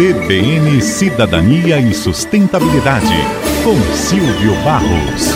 CBN Cidadania e Sustentabilidade, com Silvio Barros.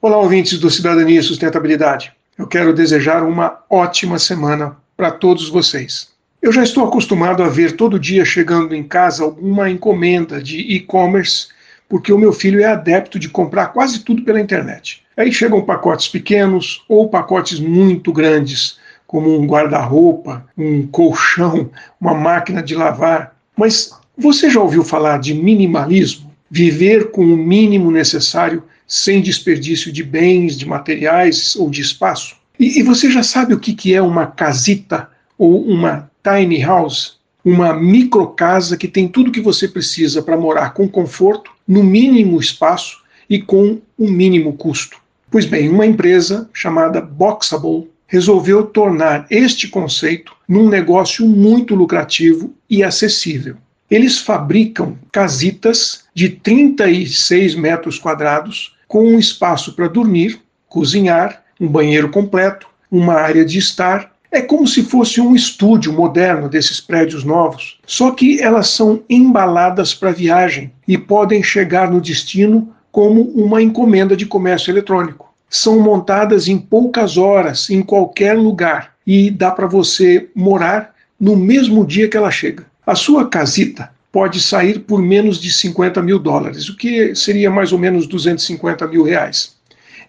Olá, ouvintes do Cidadania e Sustentabilidade. Eu quero desejar uma ótima semana para todos vocês. Eu já estou acostumado a ver todo dia chegando em casa alguma encomenda de e-commerce, porque o meu filho é adepto de comprar quase tudo pela internet. Aí chegam pacotes pequenos ou pacotes muito grandes como um guarda-roupa, um colchão, uma máquina de lavar. Mas você já ouviu falar de minimalismo? Viver com o mínimo necessário sem desperdício de bens, de materiais ou de espaço? E, e você já sabe o que, que é uma casita ou uma tiny house? Uma microcasa que tem tudo que você precisa para morar com conforto, no mínimo espaço e com o mínimo custo. Pois bem, uma empresa chamada Boxable resolveu tornar este conceito num negócio muito lucrativo e acessível. Eles fabricam casitas de 36 metros quadrados com um espaço para dormir, cozinhar, um banheiro completo, uma área de estar. É como se fosse um estúdio moderno desses prédios novos, só que elas são embaladas para viagem e podem chegar no destino como uma encomenda de comércio eletrônico são montadas em poucas horas, em qualquer lugar, e dá para você morar no mesmo dia que ela chega. A sua casita pode sair por menos de 50 mil dólares, o que seria mais ou menos 250 mil reais.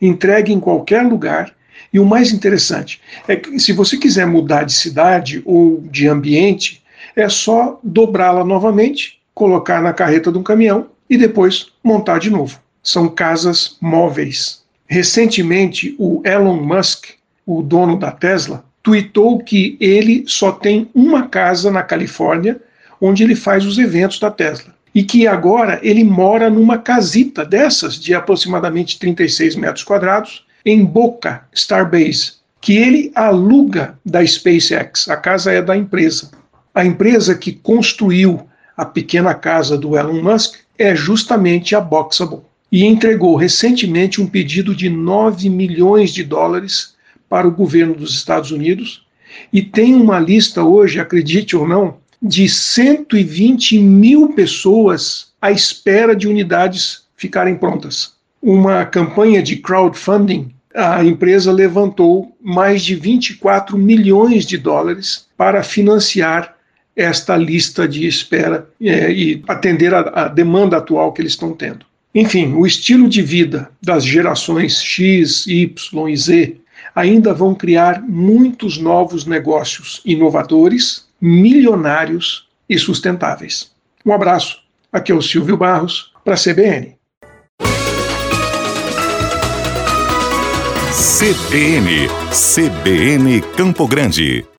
Entregue em qualquer lugar. E o mais interessante é que, se você quiser mudar de cidade ou de ambiente, é só dobrá-la novamente, colocar na carreta de um caminhão e depois montar de novo. São casas móveis. Recentemente, o Elon Musk, o dono da Tesla, tweetou que ele só tem uma casa na Califórnia onde ele faz os eventos da Tesla. E que agora ele mora numa casita dessas, de aproximadamente 36 metros quadrados, em Boca Starbase, que ele aluga da SpaceX. A casa é da empresa. A empresa que construiu a pequena casa do Elon Musk é justamente a Boxable e entregou recentemente um pedido de 9 milhões de dólares para o governo dos Estados Unidos e tem uma lista hoje, acredite ou não, de 120 mil pessoas à espera de unidades ficarem prontas. Uma campanha de crowdfunding, a empresa levantou mais de 24 milhões de dólares para financiar esta lista de espera é, e atender a, a demanda atual que eles estão tendo. Enfim, o estilo de vida das gerações X, Y e Z ainda vão criar muitos novos negócios inovadores, milionários e sustentáveis. Um abraço. Aqui é o Silvio Barros para a CBN. CBN, CBN Campo Grande.